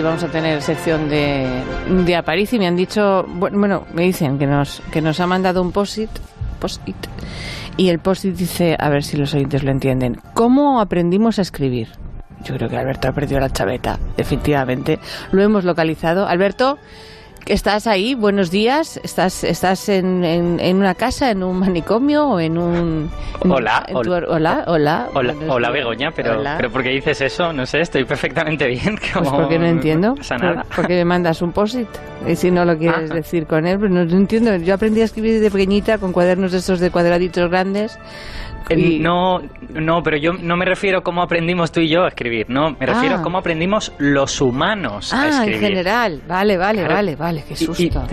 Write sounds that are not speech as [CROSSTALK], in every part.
si vamos a tener sección de, de Aparici. Me han dicho, bueno, me dicen que nos, que nos ha mandado un post-it, post-it, y el post-it dice, a ver si los oyentes lo entienden, ¿cómo aprendimos a escribir? Yo creo que Alberto ha perdido la chaveta, definitivamente. Lo hemos localizado. Alberto, ¿Estás ahí? Buenos días. ¿Estás, estás en, en, una casa, en un manicomio o en un... hola, hola, hola, hola. Hola, hola Begoña, pero, pero ¿por qué dices eso? No sé, estoy perfectamente bien. [LAUGHS] Pues porque no entiendo. No pasa nada. porque me mandas un posit y si no lo quieres ah. decir con él, pues no, no entiendo. Yo aprendí a escribir de pequeñita con cuadernos de estos de cuadraditos grandes no, no, pero yo no me refiero a cómo aprendimos tú y yo a escribir, no, me refiero a ah. cómo aprendimos los humanos a escribir. Ah, en general, vale, vale, vale, vale, qué susto.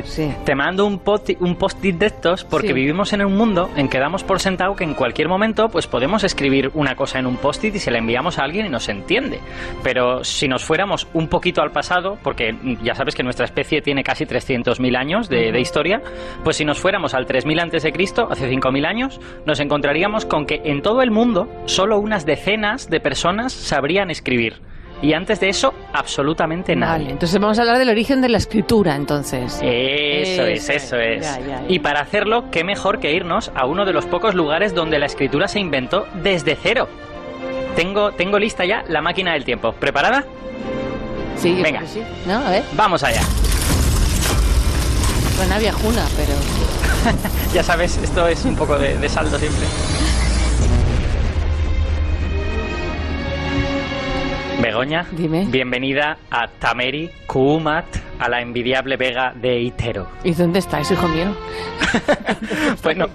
te, mando un post-it un post de estos porque vivimos en un mundo en que damos por sentado que en cualquier momento pues podemos escribir una cosa en un post-it y se la enviamos a alguien y nos entiende. Pero si nos fuéramos un poquito al pasado, porque ya sabes que nuestra especie tiene casi 300.000 años de, de historia, pues si nos fuéramos al 3000 antes de Cristo, hace 5000 años, nos encontraríamos con que en todo el mundo solo unas decenas de personas sabrían escribir. Y antes de eso, absolutamente nadie. Vale, entonces vamos a hablar del origen de la escritura, entonces. Eso, es, eso es. Y para hacerlo, qué mejor que irnos a uno de los pocos lugares donde la escritura se inventó desde cero. Tengo, tengo lista ya la máquina del tiempo. ¿Preparada? Sí, venga. Sí. ¿No? A ver. Vamos allá. Suena viajuna, pero. [LAUGHS] ya sabes, esto es un poco de, de saldo siempre. Begoña, Dime. bienvenida a Tameri Kuumat, a la envidiable Vega de Itero. ¿Y dónde estáis, hijo mío? [LAUGHS] bueno,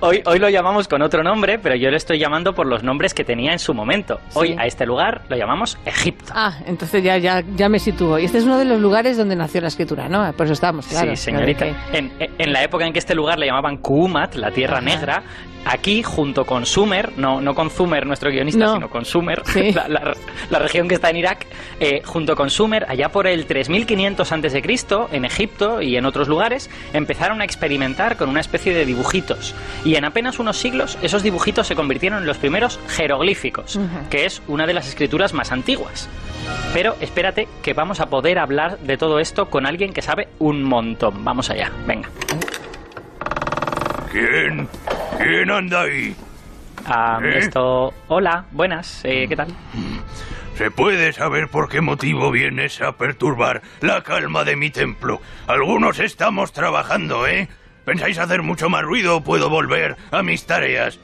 hoy, hoy lo llamamos con otro nombre, pero yo le estoy llamando por los nombres que tenía en su momento. Hoy a este lugar lo llamamos Egipto. Ah, entonces ya, ya, ya me sitúo. Y este es uno de los lugares donde nació la escritura, ¿no? Por eso estamos, claro. Sí, señorita. En, en, la época en que este lugar le llamaban Kuumat, la Tierra Negra, aquí junto con Sumer, no, no con Sumer, nuestro guionista, sino con Sumer, [LAUGHS] la, región que está en Irak, eh, junto con Sumer, allá por el 3500 a.C., en Egipto y en otros lugares, empezaron a experimentar con una especie de dibujitos. Y en apenas unos siglos, esos dibujitos se convirtieron en los primeros jeroglíficos, que es una de las escrituras más antiguas. Pero espérate que vamos a poder hablar de todo esto con alguien que sabe un montón. Vamos allá, venga. ¿Quién? ¿Quién anda ahí? Ah, ¿Eh? esto... Hola, buenas, eh, ¿qué tal? ¿Se puede saber por qué motivo vienes a perturbar la calma de mi templo? Algunos estamos trabajando, ¿eh? ¿Pensáis hacer mucho más ruido o puedo volver a mis tareas?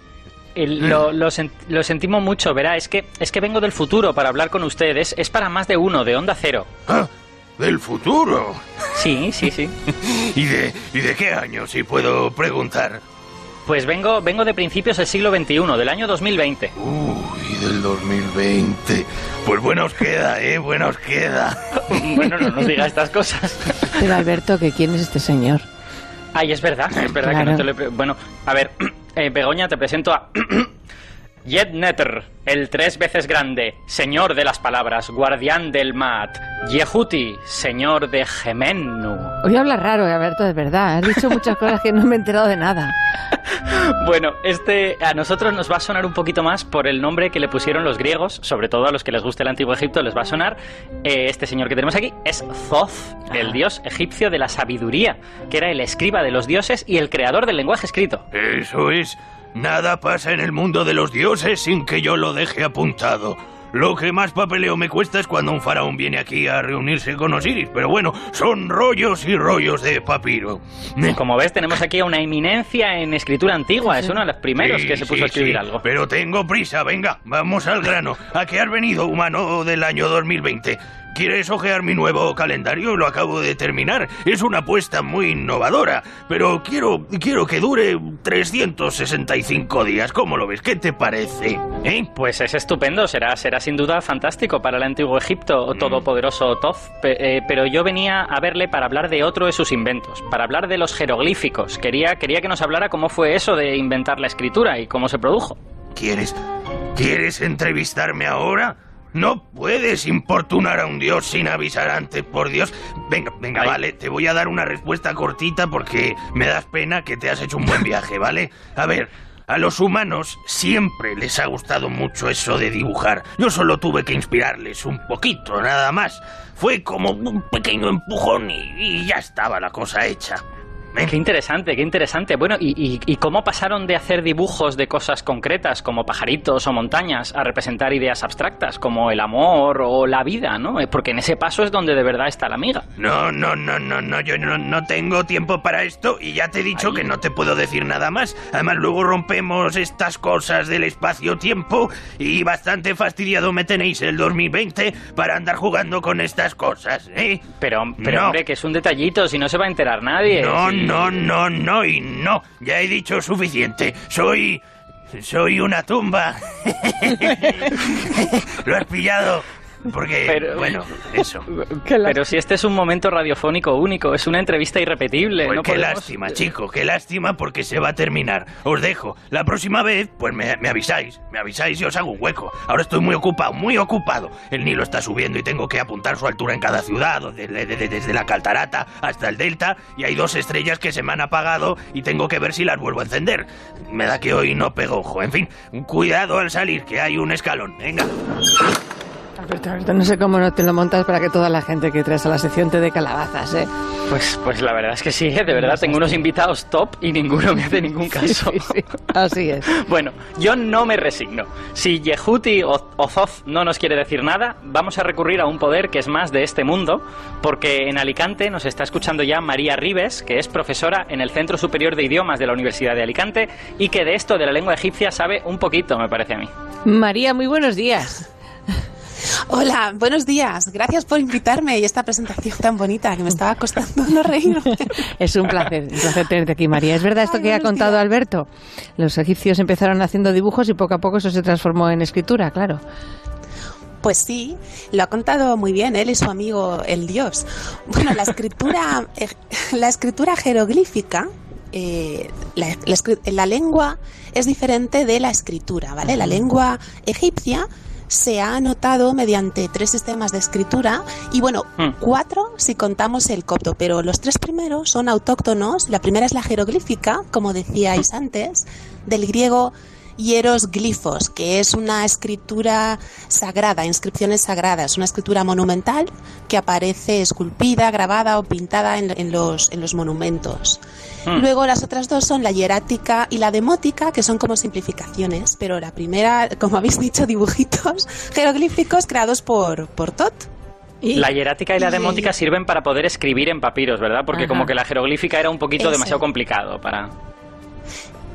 lo, lo, sentimos mucho, verá, es que, es que vengo del futuro para hablar con ustedes. Es para más de uno, de Onda Cero. ¿Ah? ¿Del futuro? Sí, sí, sí. [LAUGHS] ¿Y de, ¿Y de qué año, si puedo preguntar? Pues vengo, vengo de principios del siglo XXI, del año 2020. Uy, del 2020. Pues bueno os queda, ¿eh? Bueno os queda. [LAUGHS] bueno, no nos diga estas cosas. Pero Alberto, ¿que quién es este señor? Ay, es verdad, es verdad que no te lo he... Bueno, a ver, [CLEARS THROAT] eh, Begoña, te presento a... [CLEARS THROAT] Yedneter, el tres veces grande, señor de las palabras, guardián del Mat. Yehuti, señor de Gemennu. Hoy habla raro, Alberto, de verdad. Has dicho muchas cosas que no me he enterado de nada. [LAUGHS] bueno, este a nosotros nos va a sonar un poquito más por el nombre que le pusieron los griegos, sobre todo a los que les guste el antiguo Egipto, les va a sonar. Eh, este señor que tenemos aquí es Thoth, el dios egipcio de la sabiduría, que era el escriba de los dioses y el creador del lenguaje escrito. Eso es. Nada pasa en el mundo de los dioses sin que yo lo deje apuntado. Lo que más papeleo me cuesta es cuando un faraón viene aquí a reunirse con Osiris, pero bueno, son rollos y rollos de papiro. [LAUGHS] Como ves, tenemos aquí a una eminencia en escritura antigua, es uno de los primeros que se puso a escribir algo. Pero tengo prisa, venga, vamos al grano. ¿A qué has venido, humano del año 2020? ¿Quieres ojear mi nuevo calendario? Lo acabo de terminar. Es una apuesta muy innovadora, pero quiero, quiero que dure 365 días. ¿Cómo lo ves? ¿Qué te parece? ¿Eh? Pues es estupendo. Será, será sin duda fantástico para el antiguo Egipto, mm. todopoderoso Toz. Eh, pero yo venía a verle para hablar de otro de sus inventos, para hablar de los jeroglíficos. Quería, quería que nos hablara cómo fue eso de inventar la escritura y cómo se produjo. ¿Quieres, quieres entrevistarme ahora? No puedes importunar a un dios sin avisar antes, por Dios. Venga, venga, vale, te voy a dar una respuesta cortita porque me das pena que te has hecho un buen viaje, [LAUGHS] ¿vale? A ver, A los humanos siempre les ha gustado mucho eso de dibujar. Yo solo tuve que inspirarles un poquito, nada más. Fue como un pequeño empujón y, ya estaba la cosa hecha. Qué interesante, qué interesante. Bueno, ¿y, cómo pasaron de hacer dibujos de cosas concretas como pajaritos o montañas a representar ideas abstractas como el amor o la vida, ¿no? Eh, porque en ese paso es donde de verdad está la amiga. No, no, no, no, no, yo no, no tengo tiempo para esto y ya te he dicho que no te puedo decir nada más. Además, luego rompemos estas cosas del espacio-tiempo y bastante fastidiado me tenéis el 2020 para andar jugando con estas cosas, ¿eh? Pero, pero hombre, que es un detallito, si no se va a enterar nadie. No, no, no, no y no. Ya he dicho suficiente. Soy... Soy una tumba. [LAUGHS] ¿Lo has pillado? Porque, bueno, [LAUGHS] eso. Pero si este es un momento radiofónico único, es una entrevista irrepetible. Pues qué lástima, chico, qué lástima porque se va a terminar. Os dejo. La próxima vez, pues me, avisáis. Me avisáis y os hago un hueco. Ahora estoy muy ocupado, muy ocupado. El Nilo está subiendo y tengo que apuntar su altura en cada ciudad, desde, desde la Caltarata hasta el Delta, y hay dos estrellas que se me han apagado y tengo que ver si las vuelvo a encender. Me da que hoy no pego ojo. En fin, cuidado al salir, que hay un escalón. Venga. Alberto, no sé cómo no te lo montas para que toda la gente que traes a la sección te dé calabazas, ¿eh? Pues, pues la verdad es que sí, ¿eh? de verdad tengo unos invitados top y ninguno me hace ningún [LAUGHS] caso. Así es. [LAUGHS] bueno, yo no me resigno. Si Yehuti o, Zoz no nos quiere decir nada, vamos a recurrir a un poder que es más de este mundo, porque en Alicante nos está escuchando ya María Ribes, que es profesora en el Centro Superior de Idiomas de la Universidad de Alicante y que de esto de la lengua egipcia sabe un poquito, me parece a mí. María, muy buenos días. [LAUGHS] Hola, buenos días. Gracias por invitarme y esta presentación tan bonita que me estaba costando [LAUGHS] no reír. Es un placer, un placer tenerte aquí, María. ¿Es verdad esto que ha contado Alberto? Los egipcios empezaron haciendo dibujos y poco a poco eso se transformó en escritura, claro. Pues sí, lo ha contado muy bien él y su amigo el dios. Bueno, la escritura, [LAUGHS] eh, la escritura jeroglífica eh, la, la, lengua es diferente de la escritura, ¿vale? La lengua egipcia se ha anotado mediante tres sistemas de escritura y bueno, hmm. cuatro si contamos el copto, pero los tres primeros son autóctonos. La primera es la jeroglífica, como decíais antes, del griego hieros glifos, que es una escritura sagrada, inscripciones sagradas, una escritura monumental que aparece esculpida, grabada o pintada en, los, en los monumentos. Hmm. Luego las otras dos son la hierática y la demótica, que son como simplificaciones, pero la primera, como habéis dicho, dibujitos [LAUGHS] jeroglíficos creados por, por Tot. La hierática y la demótica sirven para poder escribir en papiros, ¿verdad? Porque como que la jeroglífica era un poquito demasiado complicado para...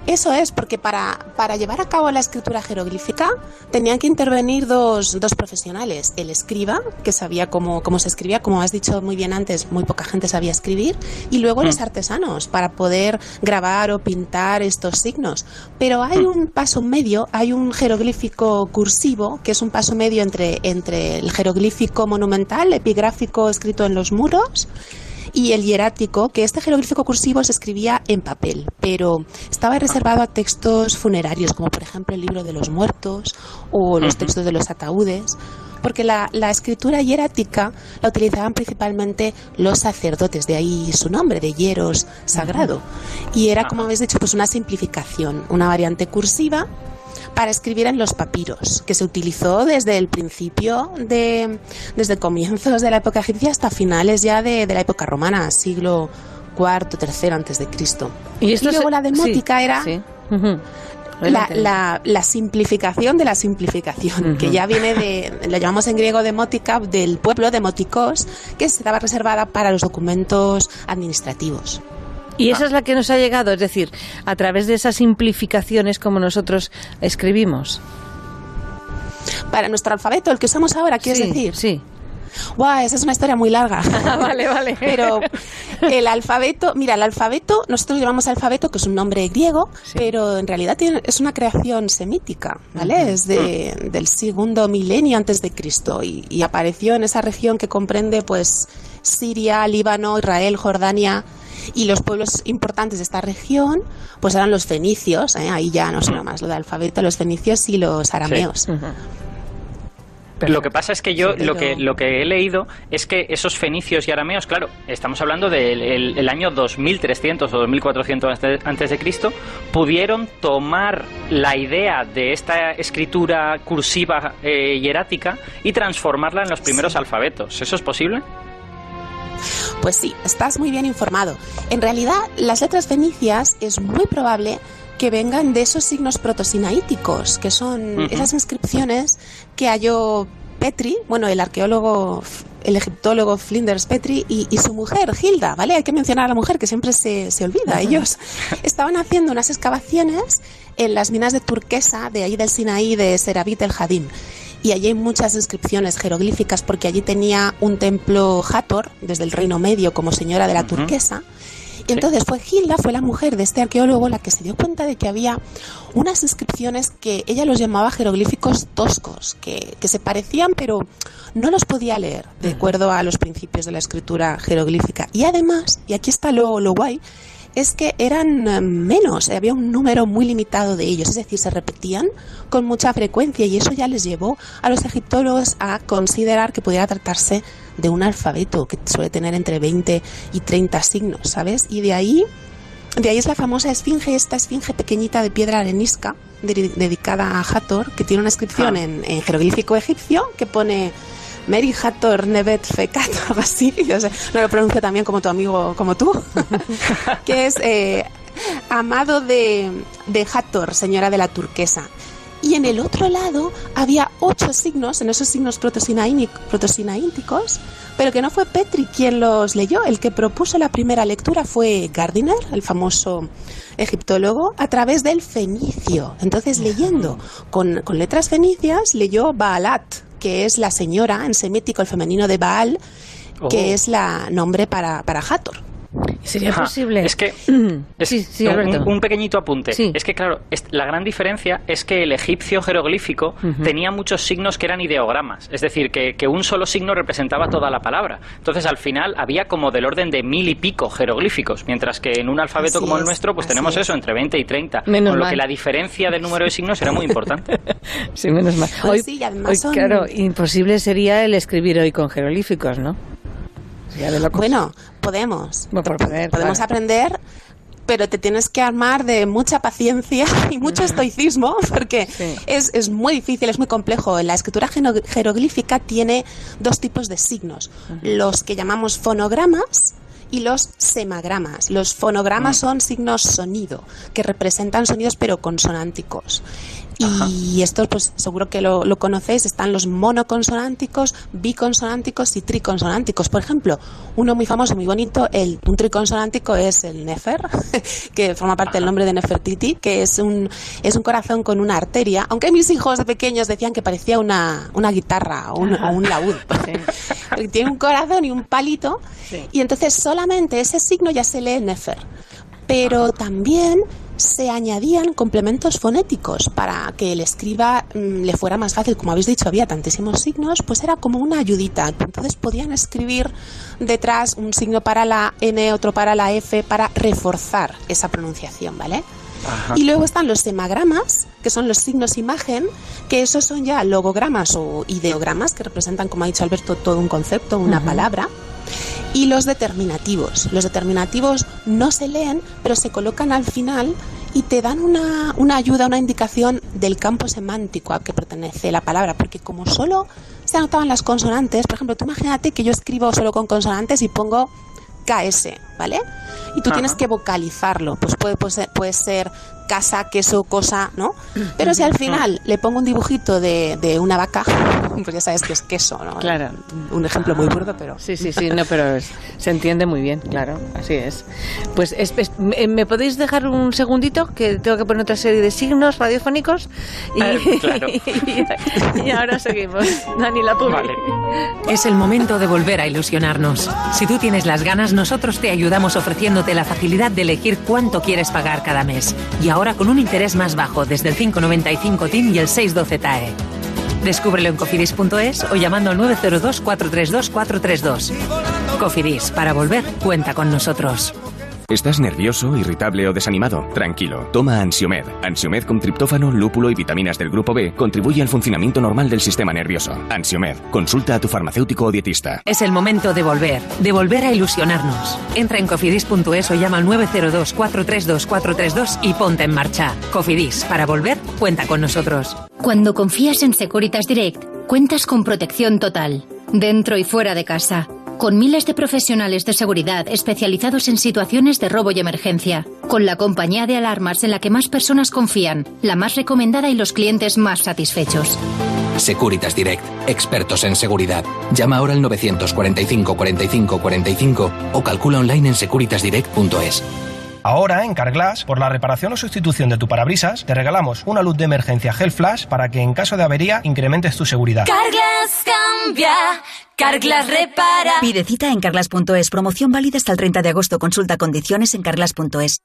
Eso es, porque para, para, llevar a cabo la escritura jeroglífica tenían que intervenir dos, dos profesionales. El escriba, que sabía cómo, cómo, se escribía, como has dicho muy bien antes, muy poca gente sabía escribir, y luego los mm. artesanos, para poder grabar o pintar estos signos. Pero hay mm. un paso medio, hay un jeroglífico cursivo, que es un paso medio entre, entre el jeroglífico monumental, epigráfico escrito en los muros, y el hierático, que este jeroglífico cursivo se escribía en papel, pero estaba reservado a textos funerarios, como por ejemplo el libro de los muertos o los textos de los ataúdes porque la, escritura hierática la utilizaban principalmente los sacerdotes, de ahí su nombre, de hieros sagrado. Y era, como habéis dicho, pues una simplificación, una variante cursiva para escribir en los papiros, que se utilizó desde el principio, de, desde comienzos de la época egipcia hasta finales ya de, la época romana, siglo IV, III antes de Cristo. Y, luego la demótica era... La, simplificación de la simplificación, que ya viene de, lo llamamos en griego demótica, del pueblo demoticos, que estaba reservada para los documentos administrativos. Y esa es la que nos ha llegado, es decir, a través de esas simplificaciones como nosotros escribimos. Para nuestro alfabeto, el que usamos ahora, quieres decir. Sí. Guau, esa es una historia muy larga. [LAUGHS] vale, vale. Pero el alfabeto, mira, el alfabeto, nosotros llamamos alfabeto, que es un nombre griego, pero en realidad es una creación semítica, ¿vale? Es de, del segundo milenio antes de Cristo y, y apareció en esa región que comprende, pues, Siria, Líbano, Israel, Jordania, y los pueblos importantes de esta región, pues eran los fenicios, ¿eh? ahí ya no sé más lo de alfabeto, los fenicios y los arameos. Lo que pasa es que yo lo que lo que he leído es que esos fenicios y arameos, claro, estamos hablando del año 2300 o 2400 antes de Cristo, pudieron tomar la idea de esta escritura cursiva eh, hierática y transformarla en los primeros alfabetos. ¿Eso es posible? Pues sí, estás muy bien informado. En realidad, las letras fenicias es muy probable que vengan de esos signos protosinaíticos, que son esas inscripciones que halló Petri, bueno, el arqueólogo, el egiptólogo Flinders Petri y, su mujer, Hilda, ¿vale? Hay que mencionar a la mujer que siempre se, se olvida. Ellos [LAUGHS] estaban haciendo unas excavaciones en las minas de turquesa de ahí del Sinaí de Serabit el Hadim. Y allí hay muchas inscripciones jeroglíficas porque allí tenía un templo Hathor, desde el Reino Medio, como señora de la turquesa. Y entonces fue Hilda, fue la mujer de este arqueólogo, la que se dio cuenta de que había unas inscripciones que ella los llamaba jeroglíficos toscos, que, se parecían pero no los podía leer de acuerdo a los principios de la escritura jeroglífica. Y además, y aquí está lo, lo guay, es que eran eh, menos, había un número muy limitado de ellos, es decir, se repetían con mucha frecuencia y eso ya les llevó a los egiptólogos a considerar que pudiera tratarse de un alfabeto que suele tener entre 20 y 30 signos, ¿sabes? Y de ahí, de ahí es la famosa esfinge, esta esfinge pequeñita de piedra arenisca dedicada a Hathor, que tiene una inscripción ah. en, jeroglífico egipcio que pone Mary Hathor Nevet Fekat, [LAUGHS] algo así, [LAUGHS] yo sé, no lo pronuncio también como tu amigo, como tú, [LAUGHS] que es eh, amado de, de Hathor, señora de la turquesa. Y en el otro lado había ocho signos, en esos signos protosinaínticos, pero que no fue Petri quien los leyó. El que propuso la primera lectura fue Gardiner, el famoso egiptólogo, a través del fenicio. Entonces, leyendo con, con letras fenicias, leyó Baalat, que es la señora en semítico, el femenino de Baal, que oh. es la nombre para, para Hathor. ¿Sería posible? Es que. [CLEARS THROAT] un, pequeñito apunte. Es que, claro, la gran diferencia es que el egipcio jeroglífico tenía muchos signos que eran ideogramas. Es decir, que, un solo signo representaba toda la palabra. Entonces, al final, había como del orden de mil y pico jeroglíficos. Mientras que en un alfabeto como el nuestro, pues tenemos eso, entre 20 y 30. con lo que la diferencia del número de signos era muy importante. [LAUGHS] sí, menos mal. Pues hoy, claro, imposible sería el escribir hoy con jeroglíficos, ¿no? Bueno, podemos. podemos aprender, pero te tienes que armar de mucha paciencia [LAUGHS] y mucho estoicismo porque es, es, muy difícil, es muy complejo. La escritura jeroglífica tiene dos tipos de signos. Los que llamamos fonogramas y los semagramas. Los fonogramas son signos sonido, que representan sonidos pero consonánticos. Y estos, pues seguro que lo, lo, conocéis, están los monoconsonánticos, biconsonánticos y triconsonánticos. Por ejemplo, uno muy famoso, muy bonito, el, un triconsonántico es el Nefer, [LAUGHS] que forma parte del nombre de Nefertiti, que es un, es un corazón con una arteria, aunque mis hijos de pequeños decían que parecía una, una guitarra o un, o un laúd. [LAUGHS] Tiene un corazón y un palito, y entonces solamente ese signo ya se lee Nefer. Pero también se añadían complementos fonéticos para que el escriba mm, le fuera más fácil. Como habéis dicho, había tantísimos signos, pues era como una ayudita. Entonces podían escribir detrás un signo para la N, otro para la F, para reforzar esa pronunciación, ¿vale? Y luego están los semagramas, que son los signos imagen, que esos son ya logogramas o ideogramas, que representan, como ha dicho Alberto, todo un concepto, una palabra y los determinativos. Los determinativos no se leen, pero se colocan al final y te dan una, una ayuda, una indicación del campo semántico al que pertenece la palabra, porque como solo se anotaban las consonantes, por ejemplo, tú imagínate que yo escribo solo con consonantes y pongo KS, ¿vale? Y tú tienes que vocalizarlo, pues puede, puede, ser, puede ser casa, queso, cosa, ¿no? Pero si al final le pongo un dibujito de, de una vaca, [LAUGHS] pues ya sabes que es queso, ¿no? Claro. Un ejemplo muy burdo, pero... Sí, sí, sí, no, pero se entiende muy bien, claro, así es. Pues ¿me podéis dejar un segundito? Que tengo que poner otra serie de signos radiofónicos y, [LAUGHS] y, ahora seguimos. Dani, la vale. Es el momento de volver a ilusionarnos. Si tú tienes las ganas, nosotros te ayudamos ofreciéndote la facilidad de elegir cuánto quieres pagar cada mes. Y ahora ahora con un interés más bajo desde el 595 TIN y el 612 TAE. Descúbrelo en cofidis.es o llamando al 902 432 432. Cofidis, para volver, cuenta con nosotros. ¿Estás nervioso, irritable o desanimado? Tranquilo, toma Ansiomed. Ansiomed con triptófano, lúpulo y vitaminas del grupo B contribuye al funcionamiento normal del sistema nervioso. Ansiomed, consulta a tu farmacéutico o dietista. Es el momento de volver, de volver a ilusionarnos. Entra en cofidis.es o llama al 902 432 432 y ponte en marcha. Cofidis, para volver, cuenta con nosotros. Cuando confías en Securitas Direct, cuentas con protección total, dentro y fuera de casa, con miles de profesionales de seguridad especializados en situaciones de robo y emergencia, con la compañía de alarmas en la que más personas confían, la más recomendada y los clientes más satisfechos. Securitas Direct, expertos en seguridad. Llama ahora al 945 45 45 o calcula online en securitasdirect.es. Ahora en Carglass, por la reparación o sustitución de tu parabrisas, te regalamos una luz de emergencia Gel Flash para que en caso de avería incrementes tu seguridad. Carglass cambia, Carglass repara. Pide cita en carglass.es. Promoción válida hasta el 30 de agosto. Consulta condiciones en carglass.es.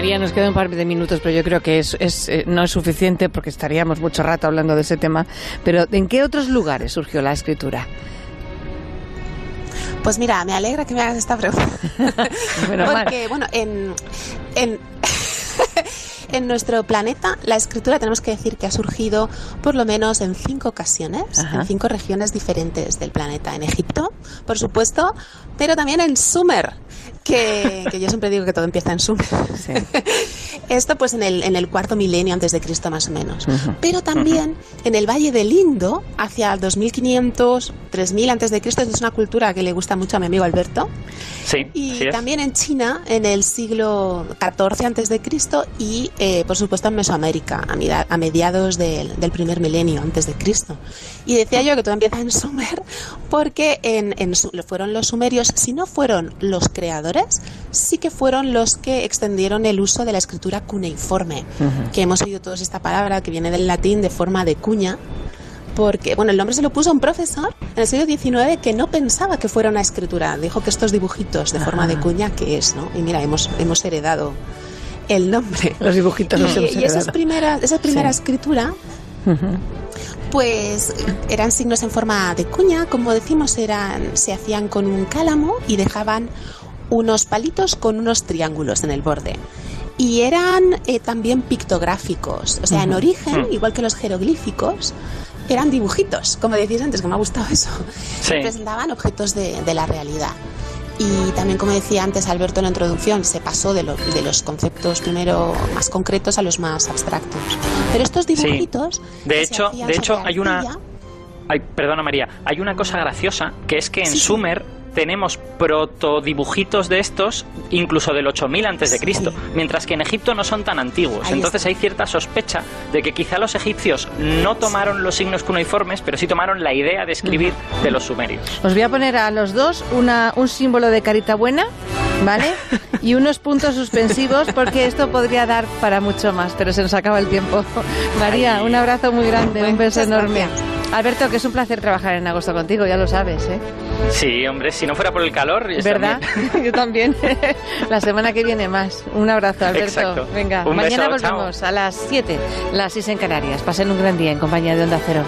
María, nos queda un par de minutos, pero yo creo que es, eh, no es suficiente porque estaríamos mucho rato hablando de ese tema. Pero ¿en qué otros lugares surgió la escritura? Pues mira, me alegra que me hagas esta pregunta. [LAUGHS] porque, bueno, en, en [LAUGHS] en nuestro planeta la escritura tenemos que decir que ha surgido por lo menos en cinco ocasiones, en cinco regiones diferentes del planeta. En Egipto, por supuesto, pero también en Sumer, que, yo siempre digo que todo empieza en Sumer. [LAUGHS] Esto pues en el, en el cuarto milenio antes de Cristo más o menos. Pero también en el Valle del Indo, hacia el 2500, 3000 antes de Cristo, es una cultura que le gusta mucho a mi amigo Alberto. Sí. Y también en China, en el siglo XIV antes de Cristo y eh, por supuesto en Mesoamérica, a, mediados del, primer milenio antes de Cristo. Y decía yo que todo empieza en Sumer porque en, en, fueron los sumerios, si no fueron los creadores, sí que fueron los que extendieron el uso de la escritura cuneiforme, que hemos oído todos esta palabra que viene del latín de forma de cuña, porque, bueno, el nombre se lo puso un profesor en el siglo XIX que no pensaba que fuera una escritura. Dijo que estos dibujitos de forma de cuña, ¿qué es? ¿no? Y mira, hemos, hemos heredado el nombre. Los dibujitos y, y esa primera, esa primera escritura, pues eran signos en forma de cuña, como decimos, eran, se hacían con un cálamo y dejaban unos palitos con unos triángulos en el borde. Y eran eh, también pictográficos, o sea, en origen, mm. igual que los jeroglíficos, eran dibujitos, como decías antes, que me ha gustado [LAUGHS] eso. Representaban objetos de, de la realidad. Y también, como decía antes Alberto en la introducción, se pasó de, de los conceptos primero más concretos a los más abstractos. Pero estos dibujitos... De hecho, de hecho hay una... Perdona María, hay una cosa graciosa que es que en Sumer tenemos protodibujitos de estos incluso del 8000 antes de Cristo, mientras que en Egipto no son tan antiguos. Entonces hay cierta sospecha de que quizá los egipcios no tomaron los signos cuneiformes, pero sí tomaron la idea de escribir de los sumerios. Os voy a poner a los dos una, un símbolo de carita buena, ¿vale? [LAUGHS] Y unos puntos suspensivos porque esto podría dar para mucho más, pero se nos acaba el tiempo. [LAUGHS] María, un abrazo muy grande, un beso enorme. Alberto, que es un placer trabajar en agosto contigo, ya lo sabes, ¿eh? Sí, hombre, si no fuera por el calor... ¿Verdad? [LAUGHS] Yo también. [LAUGHS] La semana que viene más. Un abrazo, Alberto. Venga, mañana volvemos a las 7, las 6 en Canarias. Pasen un gran día en compañía de Onda Cero.